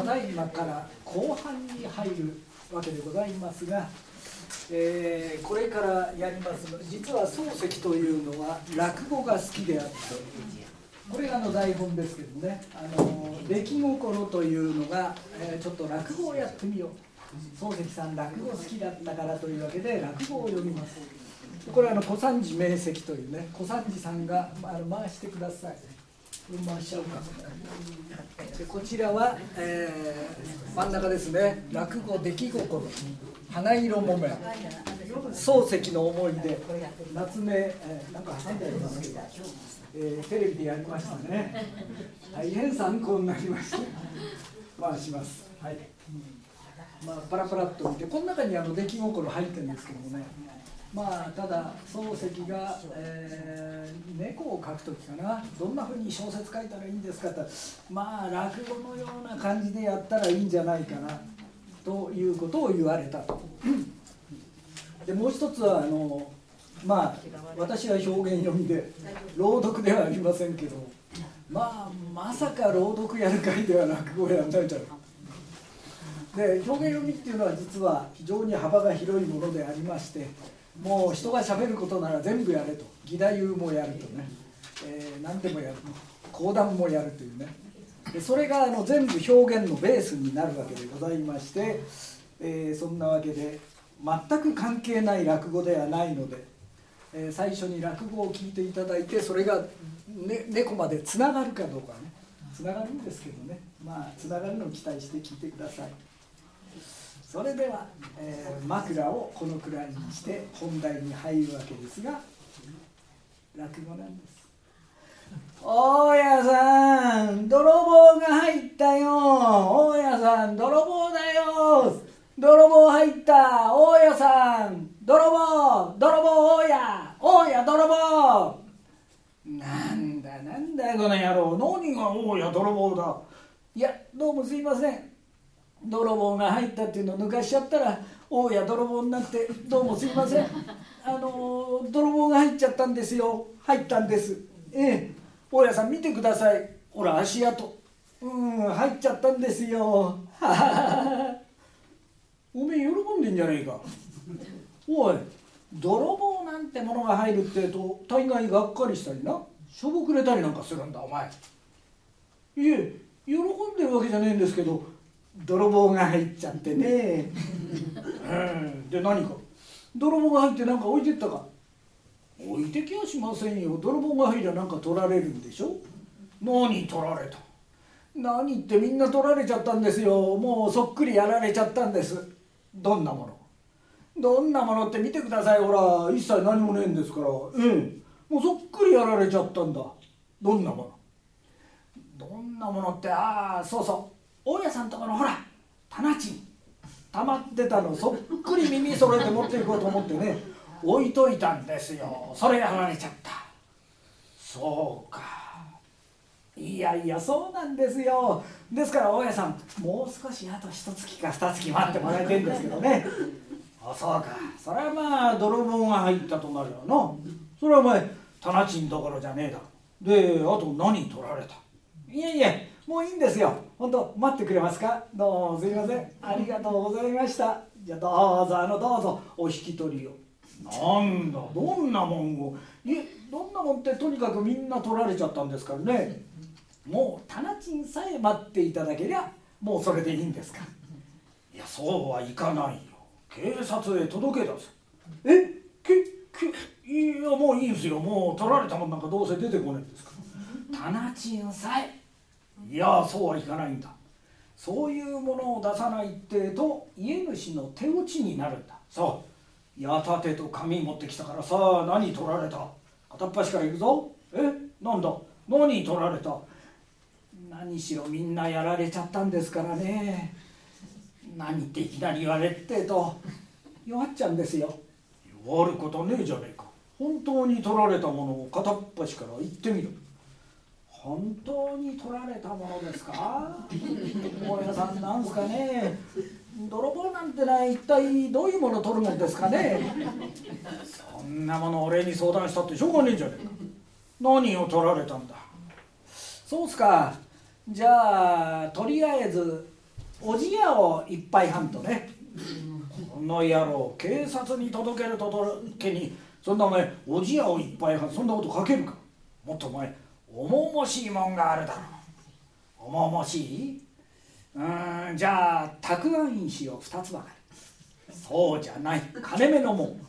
ただいまから後半に入るわけでございますが、えーこれからやります実は漱石というのは落語が好きであってこれがあの台本ですけどね「あの出来心」というのが、えーちょっと落語をやってみよう。漱石さん落語好きだったからというわけで落語を読みます。これはあの小三治名跡というね小三治さんがあの回してください。回しちゃうかでこちらは、えー真ん中ですね。落語出来心。花色木綿漱石の思い出。夏目、えーなんか挟んでありますけど、えーテレビでやりましたね。大変参考になりました。回します。はい。まあパラパラっと見てこの中にあの出来心入ってるんですけどもね。まあただ漱石が、えー猫を描く時かな。どんなふうに小説書いたらいいんですかってまあ落語のような感じでやったらいいんじゃないかな。ということを言われたと。でもう一つはあのまあ私は表現読みで朗読ではありませんけど。まあまさか朗読やる会では落語やらないだろう。で表現読みっていうのは実は非常に幅が広いものでありましてもう人がしゃべることなら全部やれと。義太夫もやるとね、えー何でもやると講談もやるというね。でそれがあの全部表現のベースになるわけでございまして、えーそんなわけで全く関係ない落語ではないので、えー最初に落語を聞いていただいてそれが、ね、猫までつながるかどうかね。つながるんですけどね。まあつながるのを期待して聞いてください。それでは、えー枕をこのくらいにして本題に入るわけですが落語なんです。大家さん泥棒が入ったよ。大家さん泥棒だよ。泥棒入った。大家さん泥棒泥棒大家。大家泥棒。なんだなんだこの野郎。何が大家泥棒だ。いやどうもすいません。泥棒が入ったっていうのを抜かしちゃったら大家泥棒になってどうもすいません。あの泥棒が入っちゃったんですよ。入ったんです。ええ。大家さん見てください。ほら足跡。うん入っちゃったんですよ。はははおめえ喜んでんじゃねえか。おい泥棒なんてものが入るってえと大概がっかりしたりな。しょぼくれたりなんかするんだお前。いえ喜んでるわけじゃねえんですけど泥棒が入っちゃってね。うん。で何か？泥棒が入って何か置いてったか？置いてきやしませんよ。泥棒が入りゃ何か取られるんでしょ？何取られた？何ってみんな取られちゃったんですよ。もうそっくりやられちゃったんです。どんなもの？どんなものって見てください。ほら一切何もねえんですから。うん。もうそっくりやられちゃったんだ。どんなもの？どんなものって？ああそうそう。大家さんとこのほら棚賃溜まってたのそっくり耳揃えて持っていこうと思ってね置いといたんですよ。それやられちゃった。そうか。いやいやそうなんですよ。ですから大家さんもう少しあと一月か二月待ってもらいたいんですけどね。あそうか。それはまあ泥棒が入ったとなるよなそれはお前棚賃どころじゃねえだ。ろであと何取られた？いえいえもういいんですよ。本当待ってくれますか？どうもすいません。ありがとうございました。じゃあどうぞあのどうぞお引き取りを。なんだどんなもんをいえどんなもんってとにかくみんな取られちゃったんですからね。もう棚賃さえ待っていただけりゃもうそれでいいんですかいやそうはいかないよ。警察へ届けだぞえ？けけいやもういいんですよ。もう取られたもんなんかどうせ出てこないんですから。棚賃さえいやそうはいかないんだ。そういうものを出さないってえと家主の手落ちになるんだ。そう。矢立てと紙持ってきたからさあ何取られた？片っ端から行くぞ。え？なんだ？何取られた？何しろみんなやられちゃったんですからね。何っていきなり言われってえと弱っちゃうんですよ。弱ることねえじゃねえか。本当に取られたものを片っ端から言ってみろ本当に取られたものですか？大家さんなんすかね？泥棒なんてのは一体どういうもの取るもんですかね？そんなもの俺に相談したってしょうがねえじゃねえか。何を取られたんだ？そうっすか。じゃあとりあえずおじやを一杯半とね。この野郎警察に届けると届けにそんなお前おじやを一杯半そんなこと書けるか？もっとお前重々しいもんがあるだろう。重々しい？うんじゃあたくあん石を2つばかり。そうじゃない。金目のもん。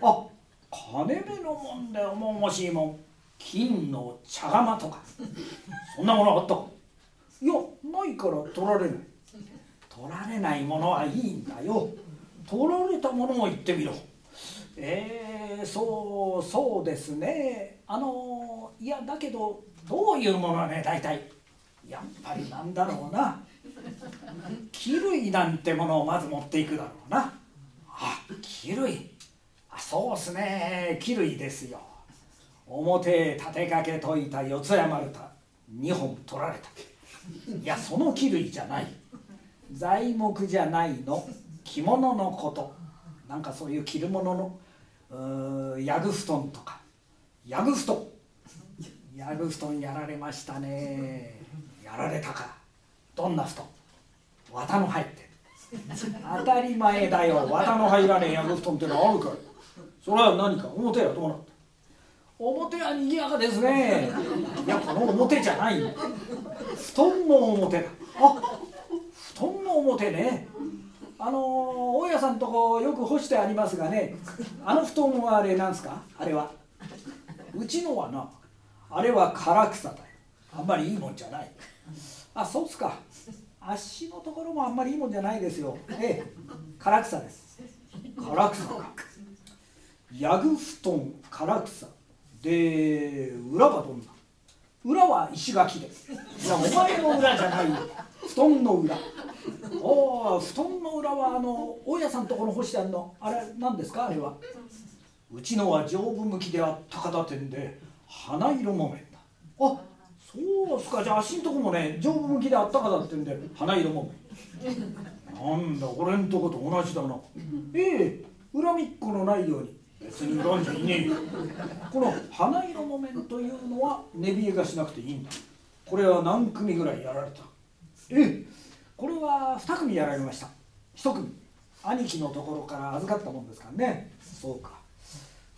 あ金目のもんで重々しいもん。金の茶釜とか。そんなものあったか。いやないから取られない。取られないものはいいんだよ。取られたものを言ってみろ。えー、そうそうですね。あのいやだけどどういうものね大体やっぱりなんだろうな。衣類なんてものをまず持っていくだろうな。あ衣類あそうっすね。衣類ですよ。表へ立てかけといた四つ谷丸太2本取られたいやその衣類じゃない。材木じゃないの。着物のこと。なんかそういう着るもののうヤグ布団とか。ヤグ布団ヤグ布団やられましたね。やられたか。どんな布団？綿の入って当たり前だよ。綿の入らねえヤグ布団ってのはあるかい。それは何か？表やどうなった表は賑やかですね。いやこの表じゃない布団の表だ。あ布団の表ね。あの大家さんとこよく干してありますがね。あの布団はあれなんすか？あれは。うちのはなあれは唐草だよ。あんまりいいもんじゃない。あそうっすか。足のところもあんまりいいもんじゃないですよ。ええ。唐草です。唐草か。ヤグ布団唐草。で裏はどんな？裏は石垣でいやお前の裏じゃない布団の裏。おお布団の裏はあの大家さんとこの干してあるの。あれ何ですか？あれは。うちのは丈夫向きであったかだ点で花色木綿だ。あそうっすか。じゃあ足んとこもね丈夫向きであったかだってんで花色木綿。なんだ俺んとこと同じだな。ええ恨みっこのないように。別に恨んじゃいねえよ。この花色木綿というのは寝冷えがしなくていいんだ。これは何組ぐらいやられた？ええこれは2組やられました。1組。兄貴のところから預かったもんですからね。そうか。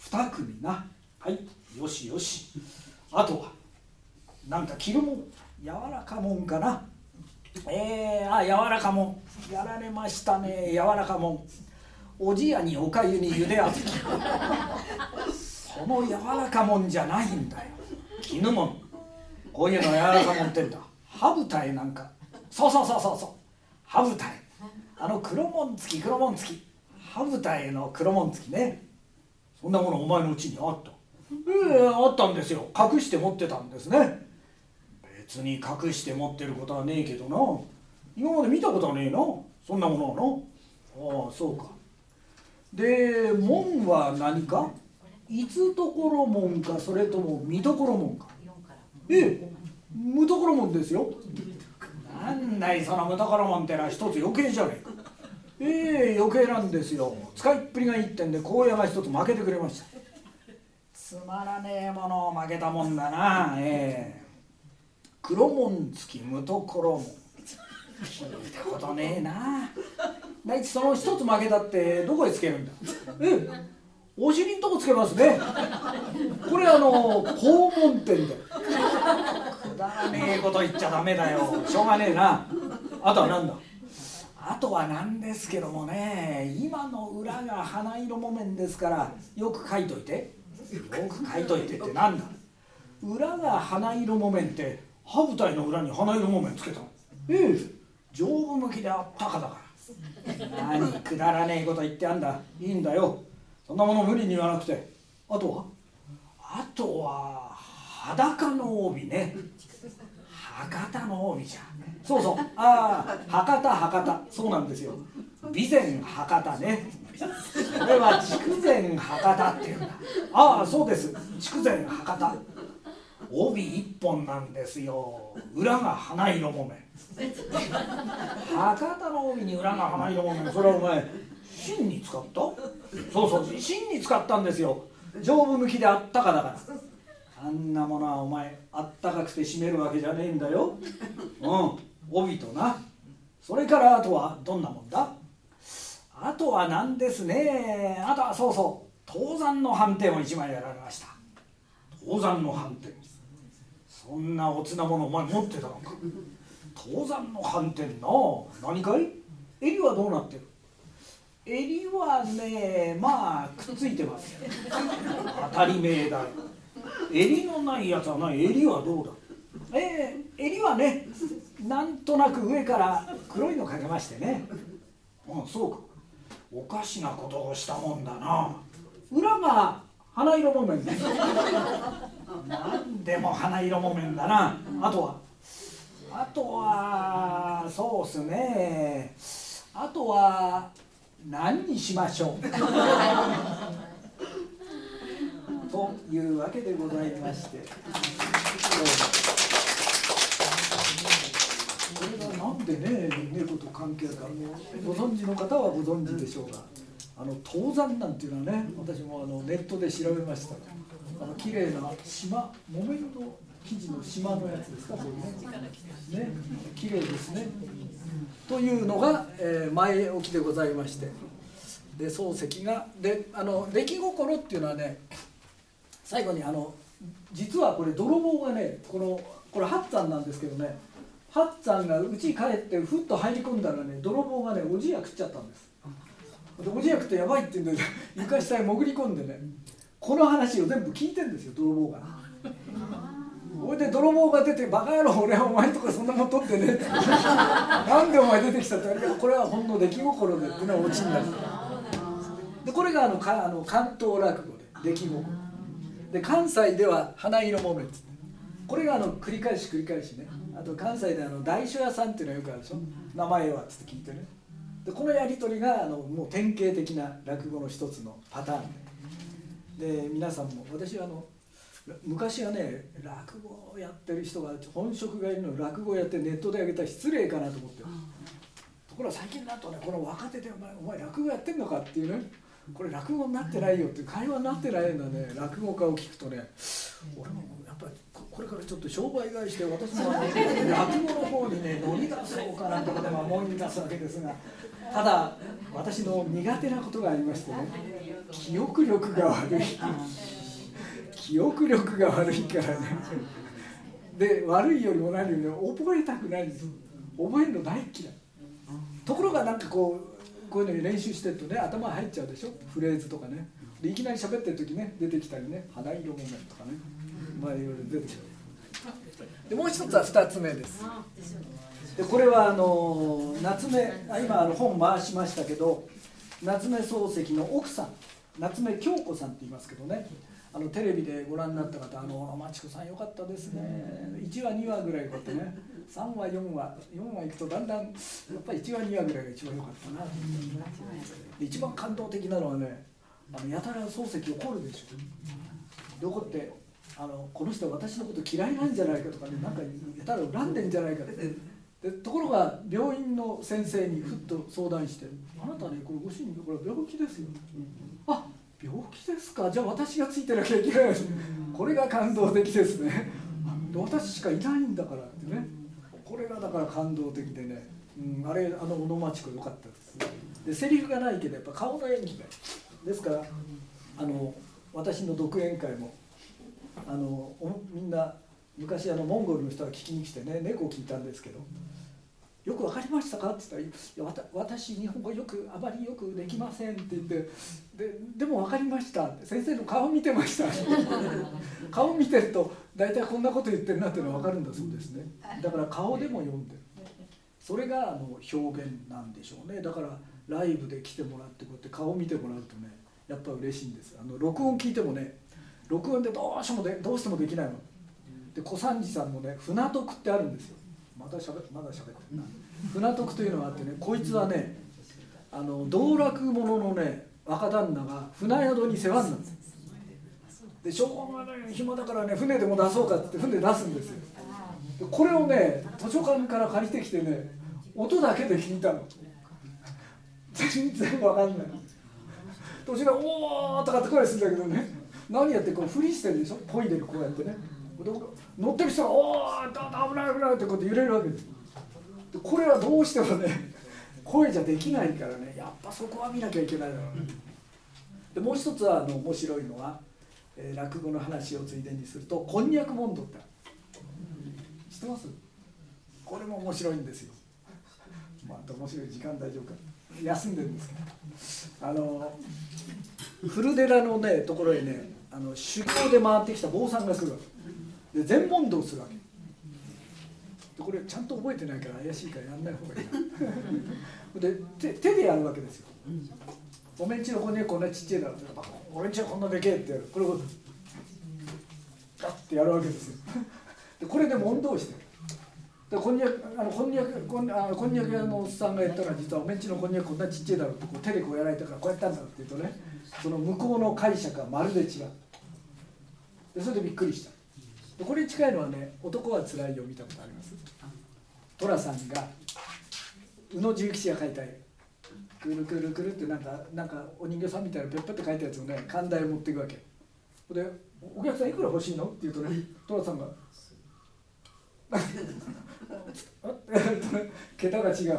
2組な。はいよしよし。あとはなんか着るもん柔らかもんかな。えー、あ柔らかもん。やられましたね柔らかもん。おじやにおかゆにゆであずき。その柔らかもんじゃないんだよ。絹もん。こういうの柔らかもんってんだ。ハブタエなんか。そうそうそうそうそう。ハブタエあの黒紋付き黒紋付き。ハブタエの黒紋付きね。そんなものお前のうちにあった。ええあったんですよ。隠して持ってたんですね。別に隠して持ってることはねえけどな。今まで見たことはねえな。そんなものはな。ああそうか。で門は何か？いつところ門かそれとも見どころ門か。ええ。無ところ門ですよ。なんだいその無ところ門ってのは一つ余計じゃねえか。ええ余計なんですよ。使いっぷりがいいってんで荒野が一つ負けてくれましたつまらねえものを負けたもんだな。ええ。黒門付き無ところ門聞いたことねえな。大地その一つ負けたってどこへつけるんだ？ええ。お尻んとこつけますね。これあの肛門店でくだらねえこと言っちゃダメだよ。しょうがねえな。あとは何だ？あとは何ですけどもね今の裏が花色木綿ですからよく書いといてよく書いといてってなんだ裏が花色木綿って歯舞台の裏に花色木綿つけたの。ええ丈夫向きであったかだから。何くだらねえこと言ってあんだ。いいんだよ。そんなもの無理に言わなくて。あとはあとは裸の帯ね。博多の帯じゃそうそう。ああ博多博多。そうなんですよ。備前博多ね。これは筑前博多っていうんだ。ああそうです。筑前博多。帯一本なんですよ。裏が花色木綿。博多の帯に裏が花色木綿。それはお前芯に使った？そうそう。芯に使ったんですよ。丈夫向きであったかだから。あんなものはお前あったかくて締めるわけじゃねえんだよ。うん。帯とな。それからあとはどんなもんだ？あとは何ですね。あとはそうそう。登山の反転を1枚やられました。登山の反転そんなおつなものお前持ってたのか。登山の反転な何かい？襟はどうなってる？襟はねまあくっついてます当たり前だ襟のないやつはない。襟はどうだ？えー、襟はねなんとなく上から黒いのかけましてね。うんそうか。おかしなことをしたもんだな。裏が花色木綿ね。何でも花色木綿だな。あとは？あとはそうっすね。あとは何にしましょう。というわけでございましてこれがなんでね猫と関係あるかご存知の方はご存知でしょうがあの登山なんていうのはね私もあのネットで調べました。あの綺麗な島木綿の生地の島のやつですかこれね。ね綺麗ですね。というのが、えー、前置きでございまして。で漱石がであの出来心っていうのはね最後にあの実はこれ泥棒がねこのこれ八山なんですけどね八山が家帰ってふっと入り込んだらね泥棒がねおじや食っちゃったんです。でおじや食ってやばいって言うんで床下へ潜り込んでねこの話を全部聞いてんですよ泥棒が。ほいで泥棒が出て「バカ野郎俺はお前とかそんなもん取ってね」って「なんでお前出てきた」って言われてこれはほんの出来心でっていうのはオチになる。でこれがあのかあの関東落語で出来心。で関西では花色もめっつって。これがあの繰り返し繰り返しね。あと関西であの大書屋さんっていうのはよくあるでしょ。名前はっつって聞いてね。でこのやり取りがあのもう典型的な落語の一つのパターンで。で皆さんも私はあの昔はね落語をやってる人が本職がいるの落語をやってネットで上げたら失礼かなと思って。ところが最近だとねこの若手でお前お前落語やってんのかっていうね。これ落語になってないよって会話になってないんだね。落語家を聞くとね。俺もやっぱりこれからちょっと商売買いして私もあの落語の方にね乗り出そうかなとかでも思い出すわけですが。ただ私の苦手なことがありましてね。記憶力が悪い。記憶力が悪いからね。で悪いよりも何よりも覚えたくない。んです覚えるの大嫌い。ところがなんかこうこういうのに練習してるとね頭入っちゃうでしょ？フレーズとかね。でいきなり喋ってる時ね出てきたりね肌色木綿とかね。まあいろいろ出てきでもう一つは2つ目です。でこれはあの夏目今あの本回しましたけど夏目漱石の奥さん夏目京子さんって言いますけどねあのテレビでご覧になった方あの「マチコさんよかったですね。1話2話ぐらいこうやってね。3話4話4話いくとだんだんやっぱり1話2話ぐらいが一番良かったな。一番感動的なのはねあのやたら漱石怒るでしょ。怒ってあのこの人は私のこと嫌いなんじゃないかとかねなんかやたら恨んでんじゃないかって。でところが病院の先生にふっと相談して「あなたねこれご主人これ病気ですよ」あ病気ですか？じゃあ私がついてなきゃいけないこれが感動的ですね。私しかいないんだからってね。これがだから感動的でね、うん、あれあの小野町子良かったですでセリフがないけどやっぱ顔の演技がですからあの私の独演会もあのみんな昔あのモンゴルの人が聞きに来てね猫を聞いたんですけどよく分かりましたか?」って言ったら「いや私日本語よくあまりよくできません」って言って「ででも分かりました」って先生の顔見てました。顔見てると大体こんなこと言ってるなっていうのは分かるんだそうですね。だから顔でも読んでる。それがあの表現なんでしょうね。だからライブで来てもらってこうやって顔見てもらうとねやっぱ嬉しいんです。あの録音聞いてもね録音でどうしてもでどうしてもできないの。で小三治さんもね船徳ってあるんですよまだしゃべまだ喋ってるな。船徳というのがあってねこいつはねあの道楽者のね若旦那が船宿に世話になるでしょうがない暇だからね船でも出そうかって船出すんですよ。でこれをね図書館から借りてきてね音だけで聞いたの。全然わかんない。途中で「おー」とかって声するんだけどね。何やってこうふりしてるでしょ。ポイでこうやってね。乗ってる人が「おお危ない危ない」ってこうやって揺れるわけです。これはどうしてもね声じゃできないからねやっぱそこは見なきゃいけないのでもう一つはあの面白いのは、えー、落語の話をついでにするとこんにゃくモンドって知ってます？これも面白いんですよ。まあ面白い時間大丈夫か。休んでるんですけど。あの古寺のねところへねあの修行で回ってきた坊さんが来るわけ。で全問答するわけ。でこれちゃんと覚えてないから怪しいからやんない方がいい で手手でやるわけですよ。おめんちの子にこんなちっちゃいだろ俺んちはこんなでけえってやる。これをガッてやるわけですよ。でこれで問答してでこんにゃくあのこんにゃくこんあこんにゃく屋のおっさんが言ったら実はおめんちのこんにゃくこんなちっちゃいだろってこう手でこうやられたからこうやったんだって言うとねその向こうの解釈はまるで違う。でそれでびっくりした。これに近いのはね「男はつらいよ」見たことあります？寅さんが宇野重吉が書いた絵くるくるくるってなんかなんかお人形さんみたいなペッペって書いたやつをね寛大を持っていくわけ。で「お客さんいくら欲しいの?」って言うとね寅さんが 桁が違う。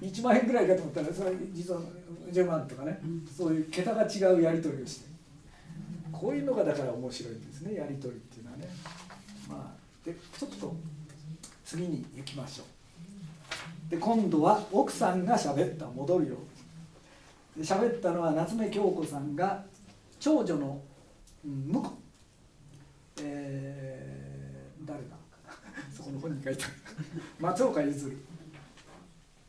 1万円ぐらいかと思ったらそれ実は10万とかね。そういう桁が違うやり取りをして。こういうのがだから面白いんですねやり取りっていうのはね。まあでちょっと次に行きましょう。で今度は奥さんが喋った戻るよ。で喋ったのは夏目京子さんが長女の、うん、えー、誰だ？そこの本に書いてある。松岡譲。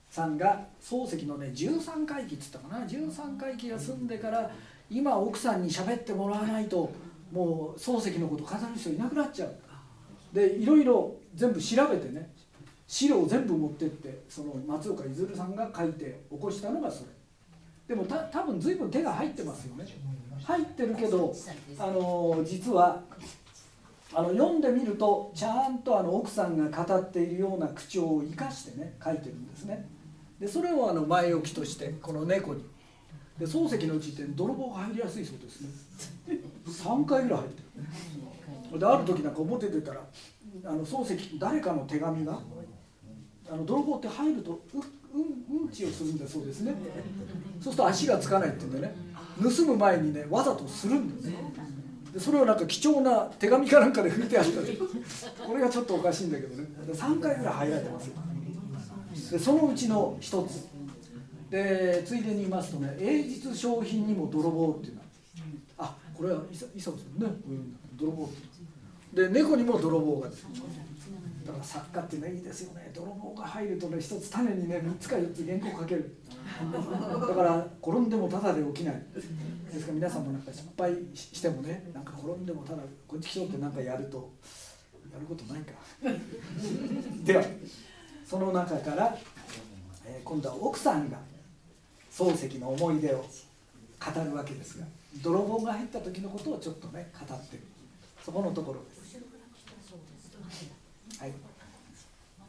さんが漱石のね13回忌っつったかな。13回忌が済んでから今奥さんに喋ってもらわないともう漱石のこと語る人いなくなっちゃう。でいろいろ全部調べてね資料を全部持ってってその松岡譲さんが書いて起こしたのがそれ。でもた多分随分手が入ってますよね。入ってるけどあの実はあの読んでみるとちゃんとあの奥さんが語っているような口調を生かしてね書いてるんですね。でそれをあの前置きとしてこの猫にで漱石のうちって泥棒が入りやすいそうですね。3回ぐらい入ってる。である時なんか表出たらあの漱石誰かの手紙があの泥棒って入るとううんうんちをするんだそうですね。そうすると足がつかないって言うんでね。盗む前にねわざとするんですでそれをなんか貴重な手紙かなんかで拭いてあったこれがちょっとおかしいんだけどね。3回ぐらい入られてますでそのうちの一つ。でついでに言いますとね英実商品にも泥棒っていうの。はあこれは磯野さんね、うん、泥棒で猫にも泥棒がですだから作家ってねいいですよね。泥棒が入るとね一つ種にね3つか4つ原稿かけるだから転んでもただで起きない。ですから皆さんもなんか失敗してもねなんか転んでもただこっち来そうってなんかやるとやることないか。ではその中から、えー、今度は奥さんが漱石の思い出を語るわけですが泥棒が入った時のことをちょっとね語ってる。そこのところです。はい